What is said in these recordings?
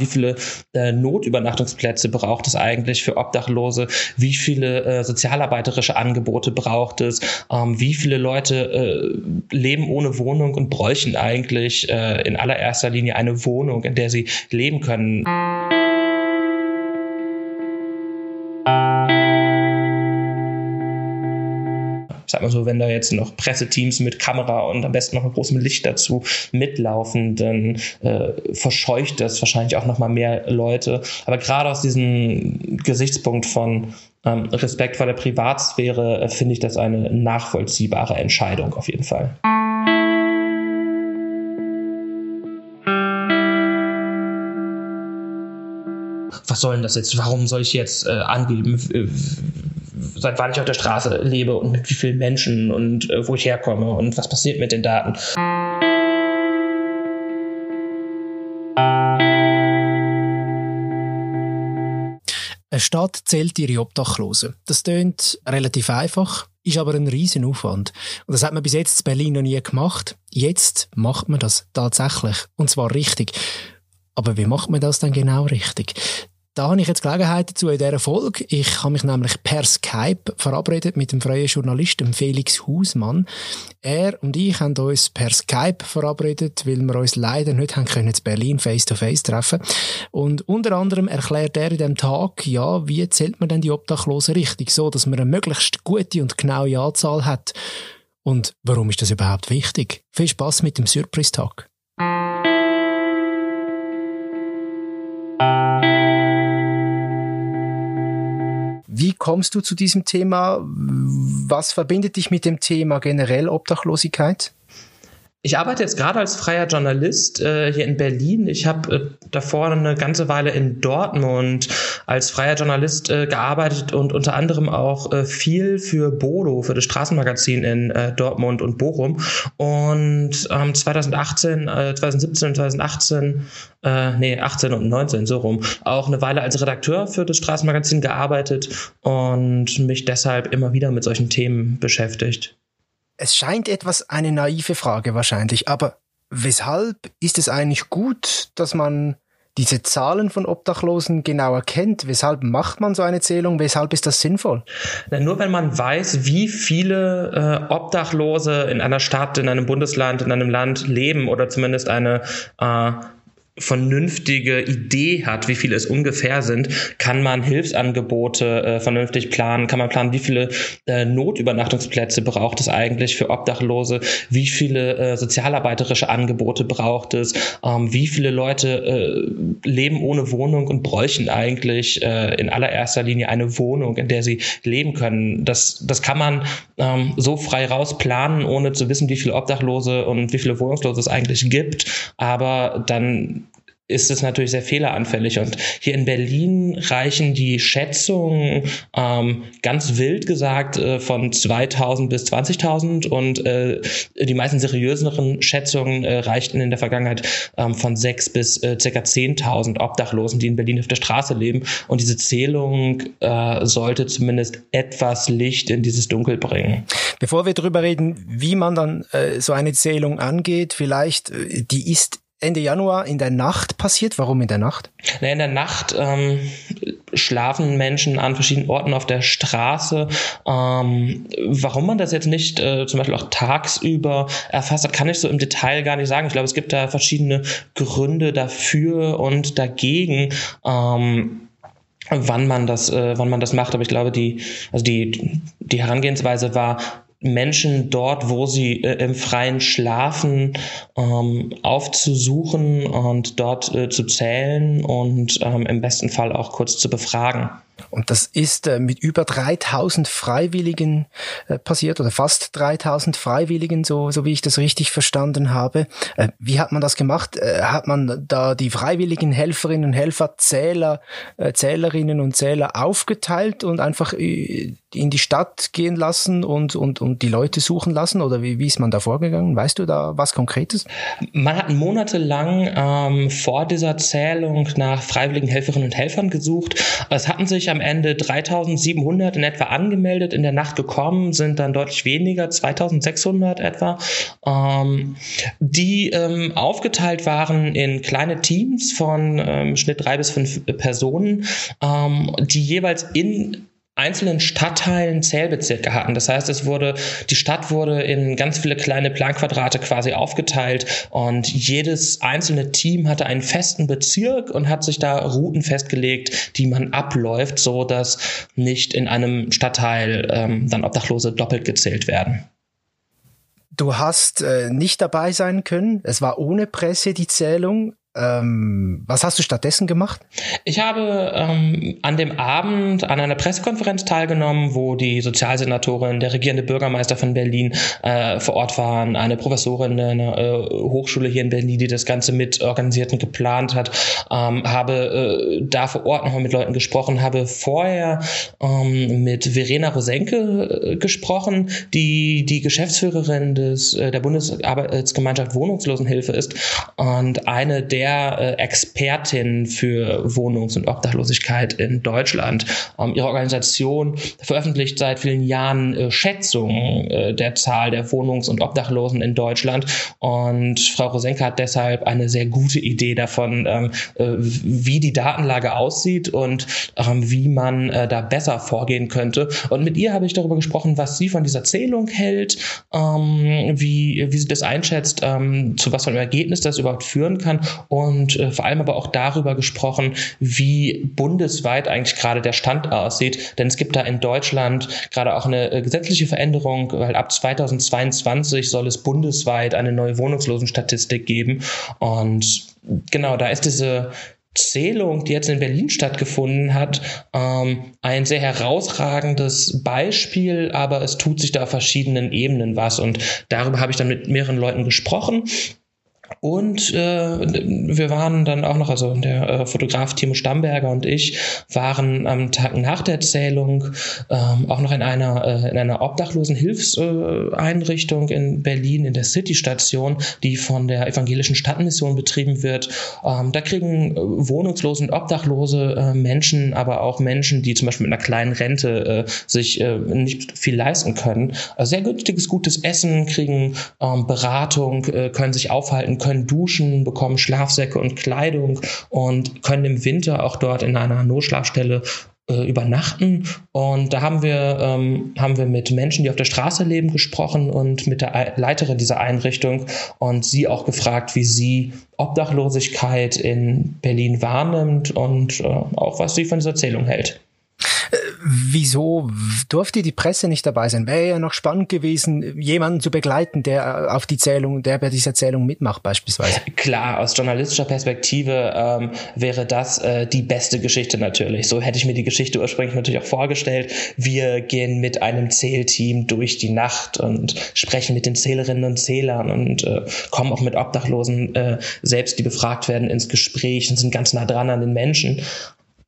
wie viele äh, Notübernachtungsplätze braucht es eigentlich für Obdachlose, wie viele äh, sozialarbeiterische Angebote braucht es, ähm, wie viele Leute äh, leben ohne Wohnung und bräuchten eigentlich äh, in allererster Linie eine Wohnung, in der sie leben können. Sag mal so, wenn da jetzt noch Presseteams mit Kamera und am besten noch mit großem Licht dazu mitlaufen, dann äh, verscheucht das wahrscheinlich auch noch mal mehr Leute. Aber gerade aus diesem Gesichtspunkt von ähm, Respekt vor der Privatsphäre äh, finde ich das eine nachvollziehbare Entscheidung auf jeden Fall. was soll denn das jetzt? Warum soll ich jetzt äh, angeben, seit wann ich auf der Straße lebe und mit wie vielen Menschen und äh, wo ich herkomme und was passiert mit den Daten? Eine Stadt zählt ihre Obdachlosen. Das klingt relativ einfach, ist aber ein riesen Aufwand. Und das hat man bis jetzt in Berlin noch nie gemacht. Jetzt macht man das tatsächlich. Und zwar richtig. Aber wie macht man das dann genau richtig? Da habe ich jetzt Gelegenheit dazu in dieser Folge. Ich habe mich nämlich per Skype verabredet mit dem freien Journalisten Felix Hausmann. Er und ich haben uns per Skype verabredet, weil wir uns leider nicht haben können in Berlin face-to-face treffen. Und unter anderem erklärt er in dem Tag, ja, wie zählt man denn die Obdachlosen richtig, so dass man eine möglichst gute und genaue Anzahl hat. Und warum ist das überhaupt wichtig? Viel Spaß mit dem Surprise-Tag. Kommst du zu diesem Thema? Was verbindet dich mit dem Thema generell Obdachlosigkeit? Ich arbeite jetzt gerade als freier Journalist äh, hier in Berlin. Ich habe äh, davor eine ganze Weile in Dortmund als freier Journalist äh, gearbeitet und unter anderem auch äh, viel für Bodo, für das Straßenmagazin in äh, Dortmund und Bochum. Und ähm, 2018, äh, 2017 und 2018, äh, nee, 18 und 19, so rum, auch eine Weile als Redakteur für das Straßenmagazin gearbeitet und mich deshalb immer wieder mit solchen Themen beschäftigt. Es scheint etwas eine naive Frage wahrscheinlich, aber weshalb ist es eigentlich gut, dass man diese Zahlen von Obdachlosen genau erkennt? Weshalb macht man so eine Zählung? Weshalb ist das sinnvoll? Na, nur wenn man weiß, wie viele äh, Obdachlose in einer Stadt, in einem Bundesland, in einem Land leben oder zumindest eine äh, vernünftige Idee hat, wie viele es ungefähr sind, kann man Hilfsangebote äh, vernünftig planen, kann man planen, wie viele äh, Notübernachtungsplätze braucht es eigentlich für Obdachlose, wie viele äh, sozialarbeiterische Angebote braucht es, ähm, wie viele Leute äh, leben ohne Wohnung und bräuchten eigentlich äh, in allererster Linie eine Wohnung, in der sie leben können. Das, das kann man ähm, so frei raus planen, ohne zu wissen, wie viele Obdachlose und wie viele Wohnungslose es eigentlich gibt. Aber dann ist es natürlich sehr fehleranfällig. Und hier in Berlin reichen die Schätzungen ähm, ganz wild gesagt äh, von 2000 bis 20.000 und äh, die meisten seriöseren Schätzungen äh, reichten in der Vergangenheit ähm, von 6 bis äh, ca. 10.000 Obdachlosen, die in Berlin auf der Straße leben. Und diese Zählung äh, sollte zumindest etwas Licht in dieses Dunkel bringen. Bevor wir darüber reden, wie man dann äh, so eine Zählung angeht, vielleicht, äh, die ist Ende Januar in der Nacht passiert. Warum in der Nacht? in der Nacht ähm, schlafen Menschen an verschiedenen Orten auf der Straße. Ähm, warum man das jetzt nicht äh, zum Beispiel auch tagsüber erfasst hat, kann ich so im Detail gar nicht sagen. Ich glaube, es gibt da verschiedene Gründe dafür und dagegen. Ähm, wann man das, äh, wann man das macht. Aber ich glaube, die, also die, die Herangehensweise war Menschen dort, wo sie äh, im Freien schlafen, ähm, aufzusuchen und dort äh, zu zählen und ähm, im besten Fall auch kurz zu befragen. Und das ist äh, mit über 3000 Freiwilligen äh, passiert oder fast 3000 Freiwilligen, so, so wie ich das richtig verstanden habe. Äh, wie hat man das gemacht? Hat man da die freiwilligen Helferinnen und Helfer, Zähler, äh, Zählerinnen und Zähler aufgeteilt und einfach in die Stadt gehen lassen und, und, und die Leute suchen lassen? Oder wie, wie ist man da vorgegangen? Weißt du da was Konkretes? Man hat monatelang ähm, vor dieser Zählung nach freiwilligen Helferinnen und Helfern gesucht. Es hatten sich tatsächlich Ende 3700 in etwa angemeldet, in der Nacht gekommen, sind dann deutlich weniger, 2600 etwa, ähm, die ähm, aufgeteilt waren in kleine Teams von ähm, Schnitt drei bis fünf Personen, ähm, die jeweils in einzelnen Stadtteilen Zählbezirke hatten. Das heißt, es wurde, die Stadt wurde in ganz viele kleine Planquadrate quasi aufgeteilt und jedes einzelne Team hatte einen festen Bezirk und hat sich da Routen festgelegt, die man abläuft, so dass nicht in einem Stadtteil ähm, dann Obdachlose doppelt gezählt werden. Du hast äh, nicht dabei sein können. Es war ohne Presse die Zählung. Ähm, was hast du stattdessen gemacht? Ich habe ähm, an dem Abend an einer Pressekonferenz teilgenommen, wo die Sozialsenatorin, der regierende Bürgermeister von Berlin äh, vor Ort waren, eine Professorin einer äh, Hochschule hier in Berlin, die das Ganze mit organisiert und geplant hat, ähm, habe äh, da vor Ort nochmal mit Leuten gesprochen, habe vorher ähm, mit Verena Rosenke äh, gesprochen, die die Geschäftsführerin des, äh, der Bundesarbeitsgemeinschaft Wohnungslosenhilfe ist und eine der der äh, Expertin für Wohnungs- und Obdachlosigkeit in Deutschland. Ähm, ihre Organisation veröffentlicht seit vielen Jahren äh, Schätzungen äh, der Zahl der Wohnungs- und Obdachlosen in Deutschland. Und Frau Rosenka hat deshalb eine sehr gute Idee davon, ähm, äh, wie die Datenlage aussieht und ähm, wie man äh, da besser vorgehen könnte. Und mit ihr habe ich darüber gesprochen, was sie von dieser Zählung hält, ähm, wie, wie sie das einschätzt, ähm, zu was für einem Ergebnis das überhaupt führen kann und äh, vor allem aber auch darüber gesprochen, wie bundesweit eigentlich gerade der Stand aussieht. Denn es gibt da in Deutschland gerade auch eine äh, gesetzliche Veränderung, weil ab 2022 soll es bundesweit eine neue Wohnungslosenstatistik geben. Und genau, da ist diese Zählung, die jetzt in Berlin stattgefunden hat, ähm, ein sehr herausragendes Beispiel, aber es tut sich da auf verschiedenen Ebenen was und darüber habe ich dann mit mehreren Leuten gesprochen und äh, wir waren dann auch noch, also der äh, Fotograf Timo Stamberger und ich waren am Tag nach der Zählung ähm, auch noch in einer, äh, in einer obdachlosen Hilfseinrichtung in Berlin, in der City-Station, die von der evangelischen Stadtmission betrieben wird. Ähm, da kriegen äh, wohnungslose und obdachlose äh, Menschen, aber auch Menschen, die zum Beispiel mit einer kleinen Rente äh, sich äh, nicht viel leisten können, sehr günstiges, gutes Essen, kriegen ähm, Beratung, äh, können sich aufhalten, können duschen, bekommen Schlafsäcke und Kleidung und können im Winter auch dort in einer Notschlafstelle äh, übernachten. Und da haben wir, ähm, haben wir mit Menschen, die auf der Straße leben, gesprochen und mit der Leiterin dieser Einrichtung und sie auch gefragt, wie sie Obdachlosigkeit in Berlin wahrnimmt und äh, auch was sie von dieser Erzählung hält. Wieso durfte die Presse nicht dabei sein? Wäre ja noch spannend gewesen, jemanden zu begleiten, der auf die Zählung, der bei dieser Zählung mitmacht beispielsweise. Klar, aus journalistischer Perspektive ähm, wäre das äh, die beste Geschichte natürlich. So hätte ich mir die Geschichte ursprünglich natürlich auch vorgestellt. Wir gehen mit einem Zählteam durch die Nacht und sprechen mit den Zählerinnen und Zählern und äh, kommen auch mit Obdachlosen äh, selbst, die befragt werden, ins Gespräch und sind ganz nah dran an den Menschen.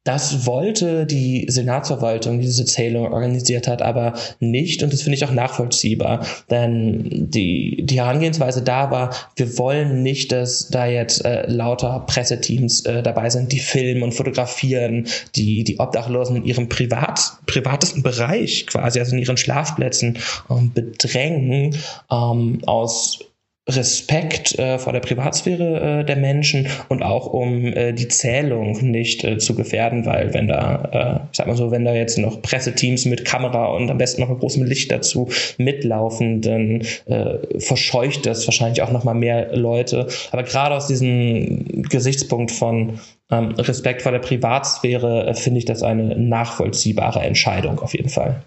Das wollte die Senatsverwaltung, die diese Zählung organisiert hat, aber nicht. Und das finde ich auch nachvollziehbar. Denn die, die Herangehensweise da war, wir wollen nicht, dass da jetzt äh, lauter Presseteams äh, dabei sind, die filmen und fotografieren, die, die Obdachlosen in ihrem privat, privatesten Bereich quasi, also in ihren Schlafplätzen ähm, bedrängen, ähm, aus Respekt äh, vor der Privatsphäre äh, der Menschen und auch um äh, die Zählung nicht äh, zu gefährden, weil wenn da, äh, ich sag mal so, wenn da jetzt noch Presseteams mit Kamera und am besten noch mit großem Licht dazu mitlaufen, dann äh, verscheucht das wahrscheinlich auch noch mal mehr Leute. Aber gerade aus diesem Gesichtspunkt von ähm, Respekt vor der Privatsphäre finde ich das eine nachvollziehbare Entscheidung auf jeden Fall.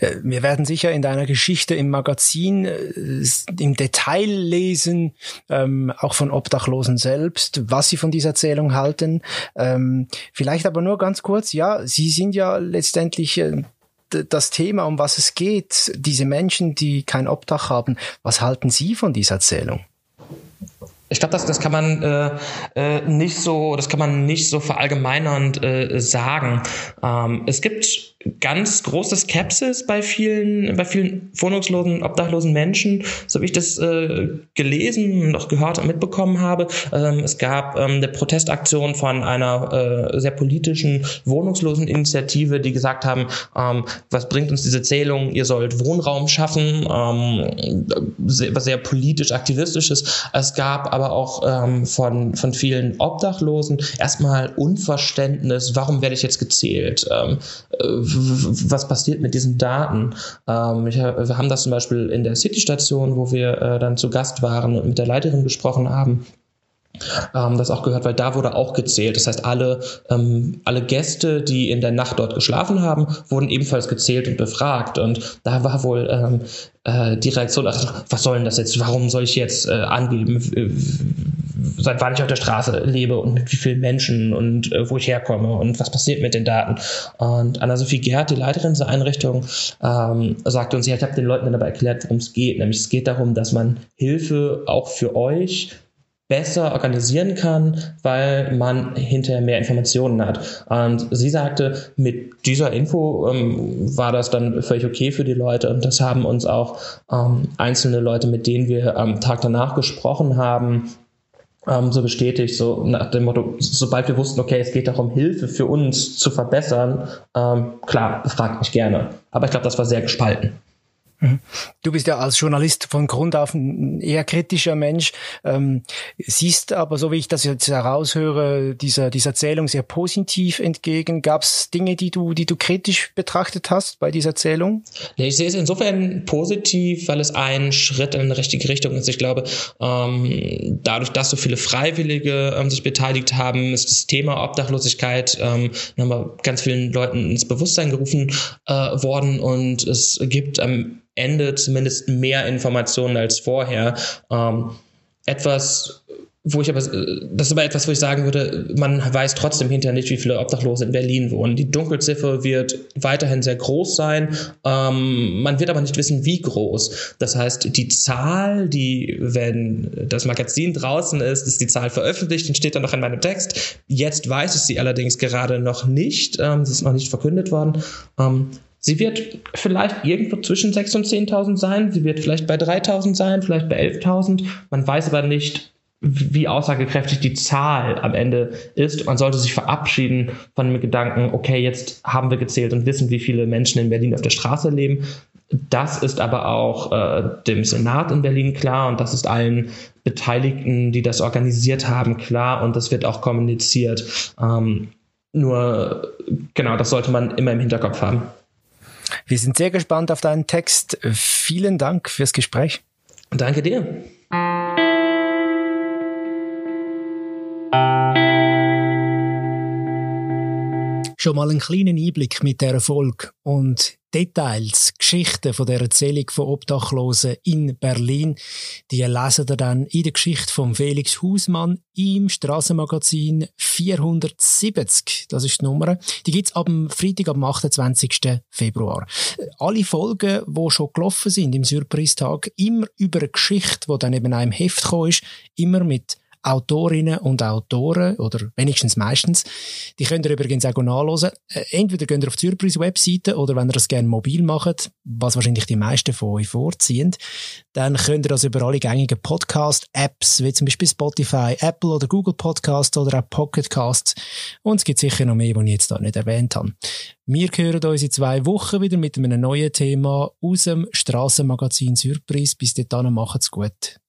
Äh, wir werden sicher in deiner Geschichte im Magazin äh, im Detail lesen, ähm, auch von Obdachlosen selbst, was sie von dieser Erzählung halten. Ähm, vielleicht aber nur ganz kurz, ja, sie sind ja letztendlich äh, das Thema, um was es geht, diese Menschen, die kein Obdach haben, was halten Sie von dieser Erzählung? Ich glaube, das, das kann man äh, nicht so, das kann man nicht so verallgemeinernd äh, sagen. Ähm, es gibt ganz große Skepsis bei vielen, bei vielen wohnungslosen, obdachlosen Menschen, so wie ich das äh, gelesen und auch gehört und mitbekommen habe. Ähm, es gab ähm, eine Protestaktion von einer äh, sehr politischen wohnungslosen Initiative, die gesagt haben, ähm, was bringt uns diese Zählung? Ihr sollt Wohnraum schaffen, ähm, sehr, was sehr politisch aktivistisch ist. Es gab aber auch ähm, von, von vielen Obdachlosen erstmal Unverständnis, warum werde ich jetzt gezählt? Ähm, äh, was passiert mit diesen Daten? Ähm, ich, wir haben das zum Beispiel in der City-Station, wo wir äh, dann zu Gast waren und mit der Leiterin gesprochen haben ähm, das auch gehört, weil da wurde auch gezählt. Das heißt, alle, ähm, alle Gäste, die in der Nacht dort geschlafen haben, wurden ebenfalls gezählt und befragt. Und da war wohl ähm, äh, die Reaktion, ach, was soll denn das jetzt? Warum soll ich jetzt äh, angeben, seit wann ich auf der Straße lebe und mit wie vielen Menschen und äh, wo ich herkomme und was passiert mit den Daten? Und Anna-Sophie Gerd, die Leiterin dieser Einrichtung, ähm, sagte uns, ja, ich habe den Leuten dann aber erklärt, worum es geht. Nämlich es geht darum, dass man Hilfe auch für euch besser organisieren kann, weil man hinterher mehr Informationen hat. Und sie sagte, mit dieser Info ähm, war das dann völlig okay für die Leute und das haben uns auch ähm, einzelne Leute, mit denen wir am Tag danach gesprochen haben, ähm, so bestätigt, so nach dem Motto, sobald wir wussten, okay, es geht darum, Hilfe für uns zu verbessern, ähm, klar, befragt mich gerne. Aber ich glaube, das war sehr gespalten. Du bist ja als Journalist von Grund auf ein eher kritischer Mensch, ähm, siehst aber, so wie ich das jetzt heraushöre, dieser, dieser Erzählung sehr positiv entgegen. Gab es Dinge, die du, die du kritisch betrachtet hast bei dieser Erzählung? Nee, ich sehe es insofern positiv, weil es ein Schritt in eine richtige Richtung ist. Ich glaube, ähm, dadurch, dass so viele Freiwillige ähm, sich beteiligt haben, ist das Thema Obdachlosigkeit ähm, nochmal ganz vielen Leuten ins Bewusstsein gerufen äh, worden und es gibt am Ende zumindest mehr Informationen als vorher. Ähm, etwas, wo ich aber, das ist aber etwas, wo ich sagen würde, man weiß trotzdem hinterher nicht, wie viele Obdachlose in Berlin wohnen. Die Dunkelziffer wird weiterhin sehr groß sein. Ähm, man wird aber nicht wissen, wie groß. Das heißt, die Zahl, die, wenn das Magazin draußen ist, ist die Zahl veröffentlicht und steht dann noch in meinem Text. Jetzt weiß ich sie allerdings gerade noch nicht. Ähm, sie ist noch nicht verkündet worden. Ähm, Sie wird vielleicht irgendwo zwischen 6.000 und 10.000 sein. Sie wird vielleicht bei 3.000 sein, vielleicht bei 11.000. Man weiß aber nicht, wie aussagekräftig die Zahl am Ende ist. Man sollte sich verabschieden von dem Gedanken, okay, jetzt haben wir gezählt und wissen, wie viele Menschen in Berlin auf der Straße leben. Das ist aber auch äh, dem Senat in Berlin klar und das ist allen Beteiligten, die das organisiert haben, klar und das wird auch kommuniziert. Ähm, nur, genau, das sollte man immer im Hinterkopf haben. Wir sind sehr gespannt auf deinen Text. Vielen Dank fürs Gespräch. Danke dir. Schon mal einen kleinen Einblick mit der Erfolg und Details, Geschichten von der Erzählung von Obdachlosen in Berlin, die lesen ihr dann in der Geschichte von Felix Hausmann im Straßenmagazin 470. Das ist die Nummer. Die gibt's ab dem Freitag, am 28. Februar. Alle Folgen, die schon gelaufen sind im Surprise-Tag, immer über eine Geschichte, die dann eben einem Heft gekommen ist, immer mit Autorinnen und Autoren, oder wenigstens meistens, die könnt ihr übrigens auch nachlesen. Äh, entweder könnt ihr auf die Surprise-Webseite oder wenn ihr das gerne mobil macht, was wahrscheinlich die meisten von euch vorziehen, dann könnt ihr das über alle gängigen Podcast-Apps, wie zum Beispiel Spotify, Apple oder Google Podcast oder auch Pocket Casts. Und es gibt sicher noch mehr, die ich jetzt da nicht erwähnt habe. Wir hören uns in zwei Wochen wieder mit einem neuen Thema aus dem Strassenmagazin Surprise. Bis dahin macht's gut.